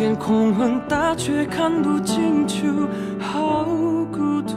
天空很大，却看不清楚，好孤独。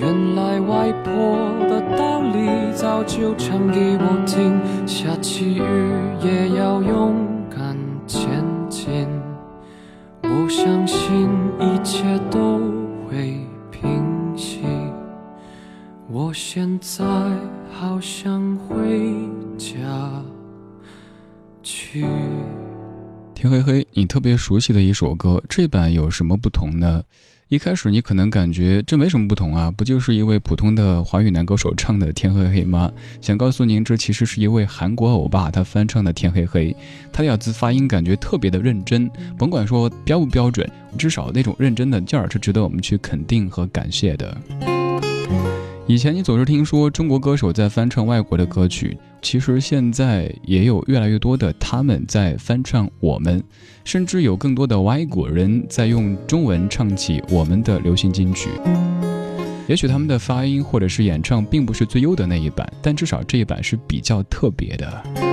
原来外婆的道理早就唱给我听，下起雨也要勇敢前进。我相信一切都会平息。我现在好想回家去。天黑黑，你特别熟悉的一首歌，这版有什么不同呢？一开始你可能感觉这没什么不同啊，不就是一位普通的华语男歌手唱的《天黑黑》吗？想告诉您，这其实是一位韩国欧巴他翻唱的《天黑黑》，他的咬字发音感觉特别的认真，甭管说标不标准，至少那种认真的劲儿是值得我们去肯定和感谢的。以前你总是听说中国歌手在翻唱外国的歌曲，其实现在也有越来越多的他们在翻唱我们，甚至有更多的外国人在用中文唱起我们的流行金曲。也许他们的发音或者是演唱并不是最优的那一版，但至少这一版是比较特别的。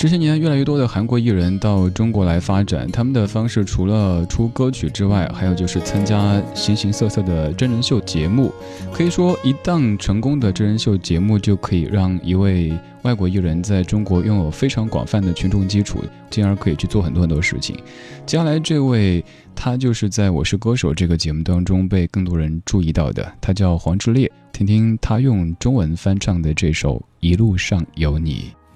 这些年，越来越多的韩国艺人到中国来发展，他们的方式除了出歌曲之外，还有就是参加形形色色的真人秀节目。可以说，一档成功的真人秀节目就可以让一位外国艺人在中国拥有非常广泛的群众基础，进而可以去做很多很多事情。接下来这位，他就是在《我是歌手》这个节目当中被更多人注意到的，他叫黄致列。听听他用中文翻唱的这首《一路上有你》。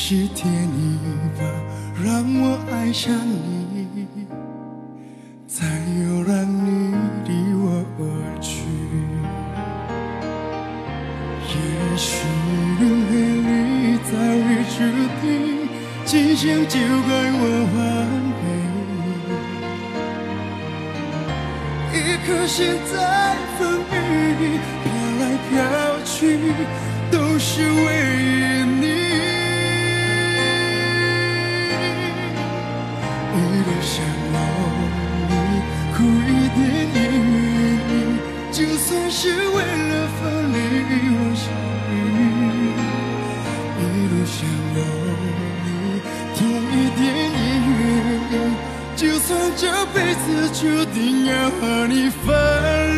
是天意吧，让我爱上你，才又让你离我而去。也许轮回里早已注定，今生就该我还给你。一颗心在风雨里飘来飘去，都是为你。一路上有你，苦一点也愿意，就算是为了分离，我想你。一路上有你，痛一点也愿意，就算这辈子注定要和你分离。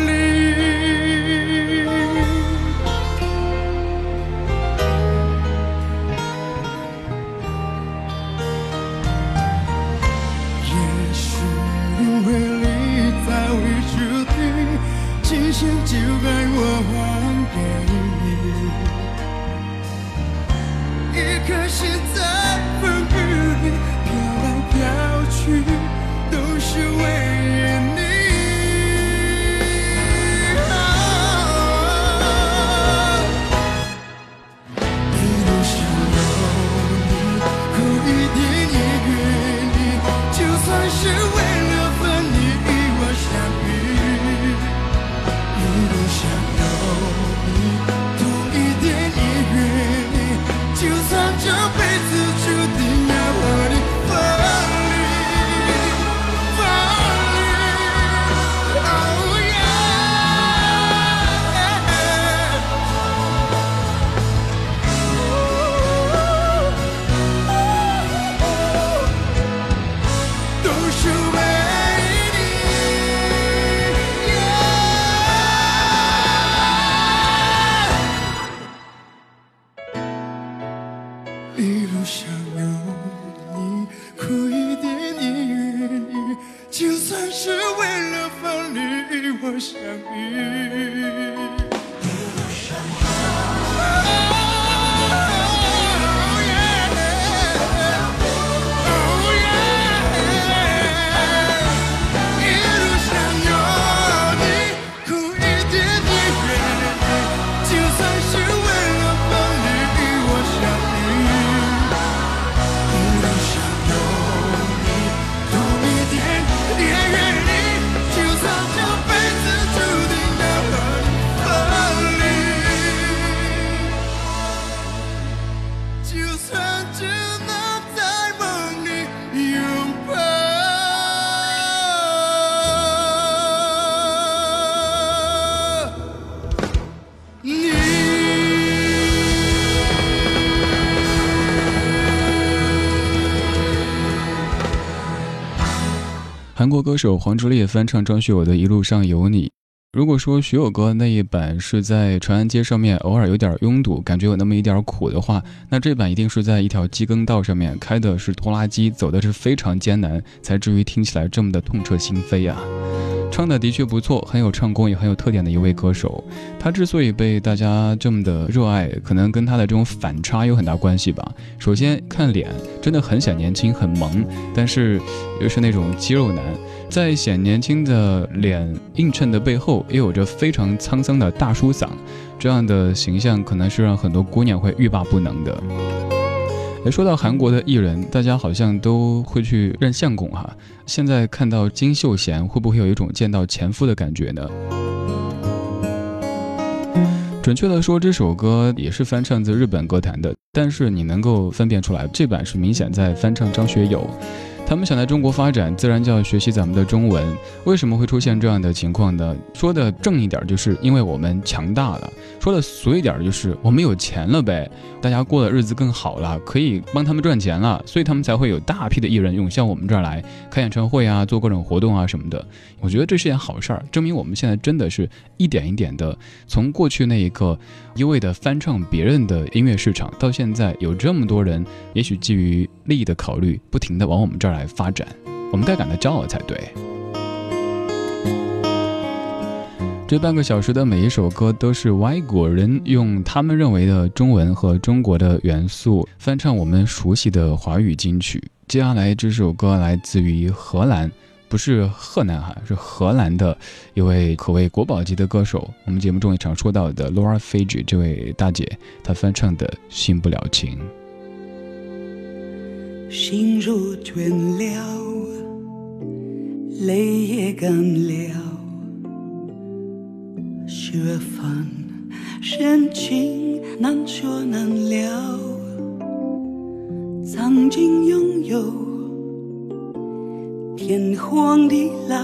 今生就该我还韩国歌手黄致列翻唱张学友的《一路上有你》。如果说学友哥那一版是在长安街上面偶尔有点拥堵，感觉有那么一点苦的话，那这版一定是在一条机耕道上面开的是拖拉机，走的是非常艰难，才至于听起来这么的痛彻心扉啊！唱的的确不错，很有唱功，也很有特点的一位歌手。他之所以被大家这么的热爱，可能跟他的这种反差有很大关系吧。首先看脸，真的很显年轻，很萌，但是又是那种肌肉男，在显年轻的脸映衬的背后，也有着非常沧桑的大叔嗓，这样的形象可能是让很多姑娘会欲罢不能的。哎，说到韩国的艺人，大家好像都会去认相公哈。现在看到金秀贤，会不会有一种见到前夫的感觉呢？准确的说，这首歌也是翻唱自日本歌坛的，但是你能够分辨出来，这版是明显在翻唱张学友。他们想在中国发展，自然就要学习咱们的中文。为什么会出现这样的情况呢？说的正一点，就是因为我们强大了；说的俗一点，就是我们有钱了呗。大家过的日子更好了，可以帮他们赚钱了，所以他们才会有大批的艺人涌向我们这儿来开演唱会啊，做各种活动啊什么的。我觉得这是件好事儿，证明我们现在真的是一点一点的从过去那一个一味的翻唱别人的音乐市场，到现在有这么多人，也许基于利益的考虑，不停的往我们这儿来来发展，我们该感到骄傲才对。这半个小时的每一首歌都是外国人用他们认为的中文和中国的元素翻唱我们熟悉的华语金曲。接下来这首歌来自于荷兰，不是河南哈，是荷兰的一位可谓国宝级的歌手。我们节目中也常说到的 Laura Fage 这位大姐，她翻唱的《新不了情》。心如倦了，泪也干了。雪纷深情难说难了，曾经拥有天荒地老，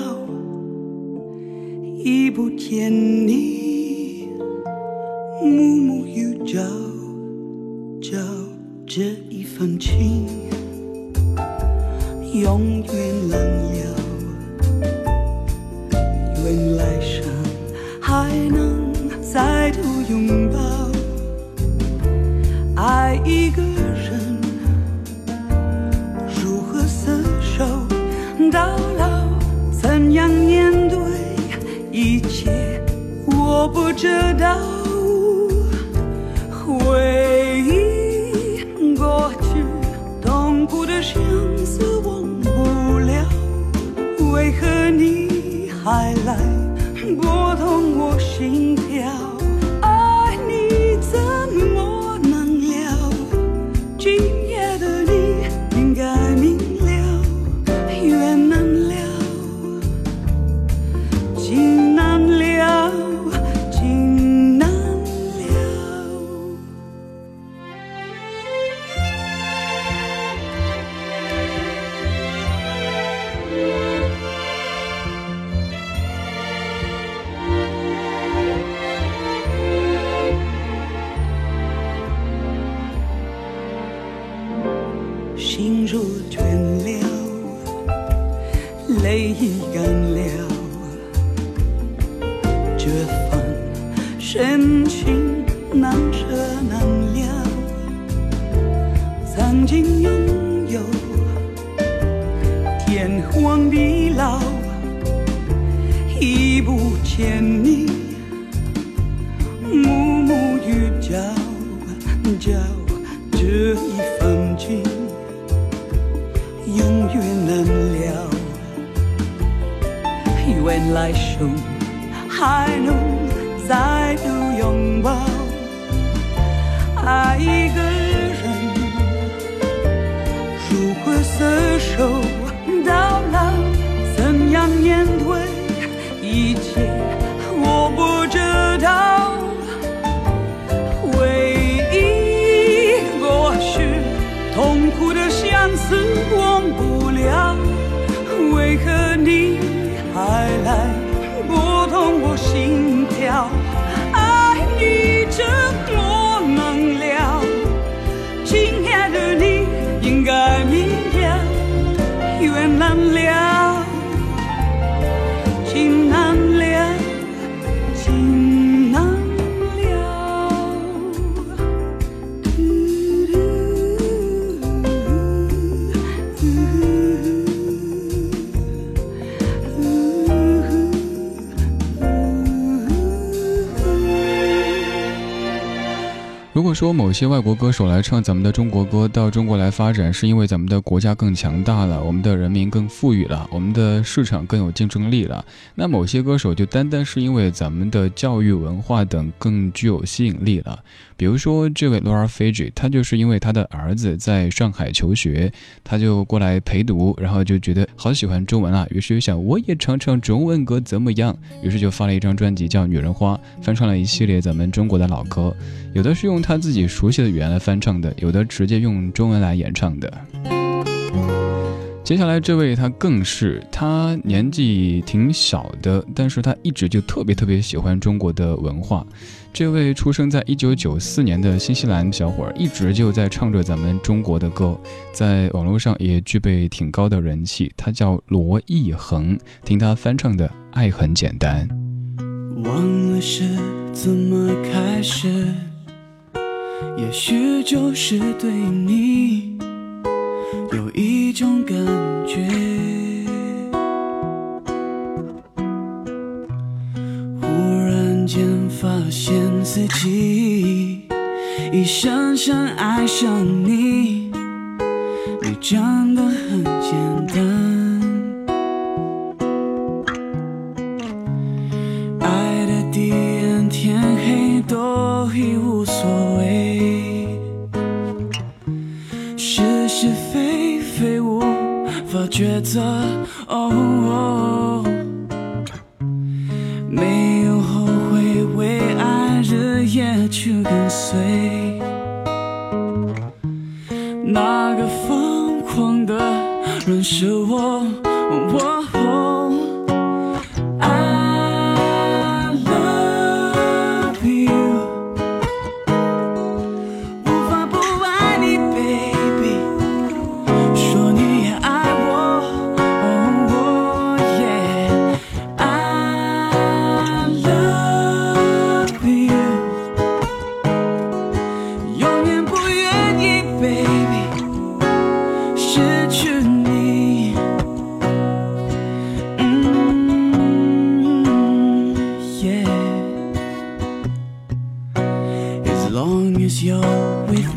已不见你，暮暮与朝朝不知道。回忆过去，痛苦的相思忘不了，为何你还来？拨动我心一份情。永远难了，愿来生还能再度拥抱。爱一个人，如何厮守说某些外国歌手来唱咱们的中国歌，到中国来发展，是因为咱们的国家更强大了，我们的人民更富裕了，我们的市场更有竞争力了，那某些歌手就单单是因为咱们的教育文化等更具有吸引力了。比如说这位 Laura Fage，他就是因为他的儿子在上海求学，他就过来陪读，然后就觉得好喜欢中文啊，于是就想我也唱唱中文歌怎么样？于是就发了一张专辑叫《女人花》，翻唱了一系列咱们中国的老歌，有的是用他自己熟悉的语言来翻唱的，有的直接用中文来演唱的。接下来这位他更是，他年纪挺小的，但是他一直就特别特别喜欢中国的文化。这位出生在一九九四年的新西兰小伙儿，一直就在唱着咱们中国的歌，在网络上也具备挺高的人气。他叫罗艺恒，听他翻唱的《爱很简单》。忘了是怎么开始，也许就是对你有一种感觉。忽然间发现自己已深深爱上你，去跟随，那个疯狂的人是。我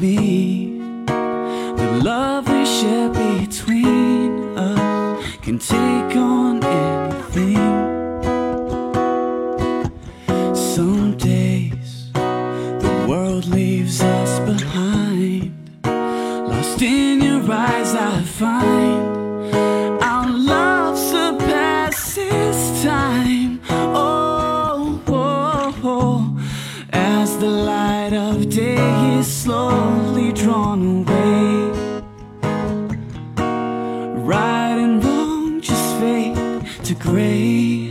be to gray.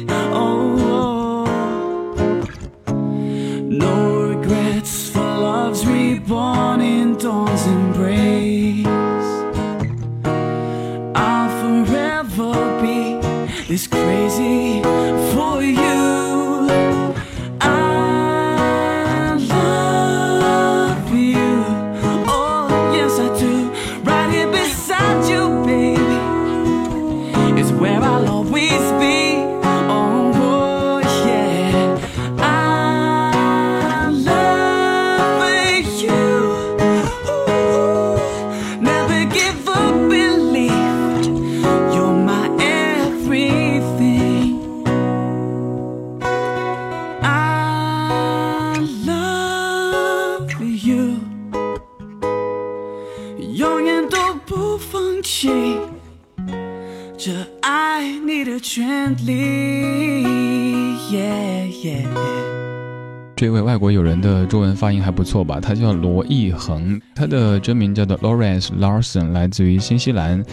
中文发音还不错吧？他叫罗艺恒，他的真名叫做 Lawrence Larson，来自于新西兰。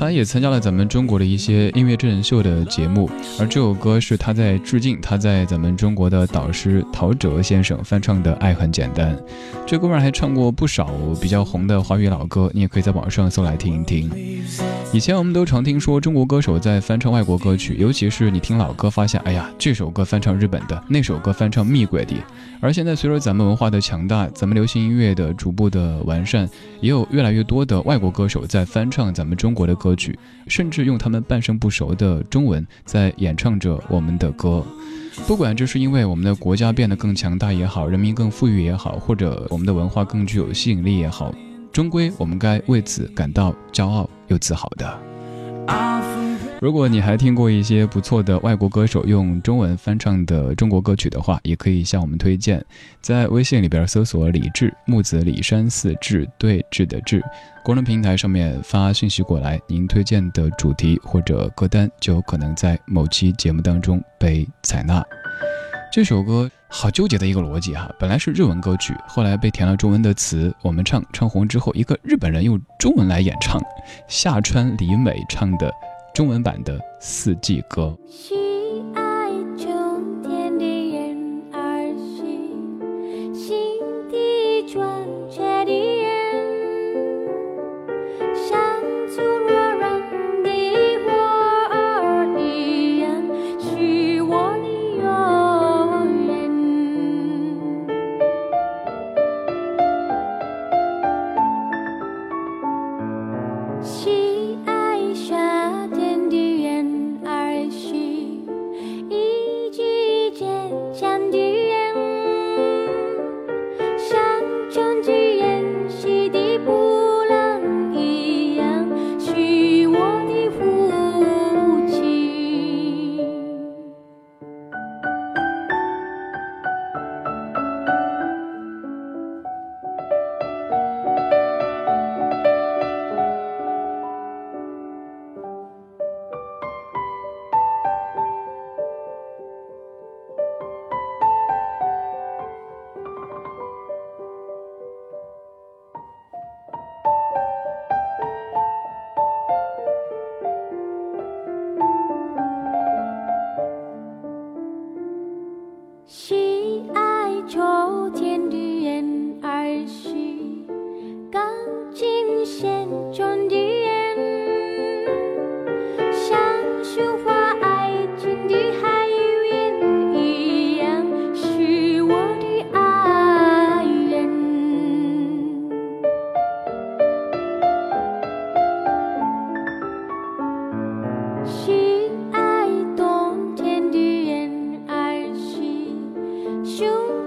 他也参加了咱们中国的一些音乐真人秀的节目，而这首歌是他在致敬他在咱们中国的导师陶喆先生翻唱的《爱很简单》。这哥们儿还唱过不少比较红的华语老歌，你也可以在网上搜来听一听。以前我们都常听说中国歌手在翻唱外国歌曲，尤其是你听老歌发现，哎呀，这首歌翻唱日本的，那首歌翻唱蜜鬼的。而现在随着咱们文化的强大，咱们流行音乐的逐步的完善，也有越来越多的外国歌手在翻唱咱们中国的歌歌曲，甚至用他们半生不熟的中文在演唱着我们的歌。不管这是因为我们的国家变得更强大也好，人民更富裕也好，或者我们的文化更具有吸引力也好，终归我们该为此感到骄傲又自豪的。如果你还听过一些不错的外国歌手用中文翻唱的中国歌曲的话，也可以向我们推荐。在微信里边搜索“李志木子李山寺志对峙的志”，公众平台上面发信息过来，您推荐的主题或者歌单就有可能在某期节目当中被采纳。这首歌好纠结的一个逻辑哈，本来是日文歌曲，后来被填了中文的词，我们唱唱红之后，一个日本人用中文来演唱，夏川里美唱的中文版的《四季歌》。 슝.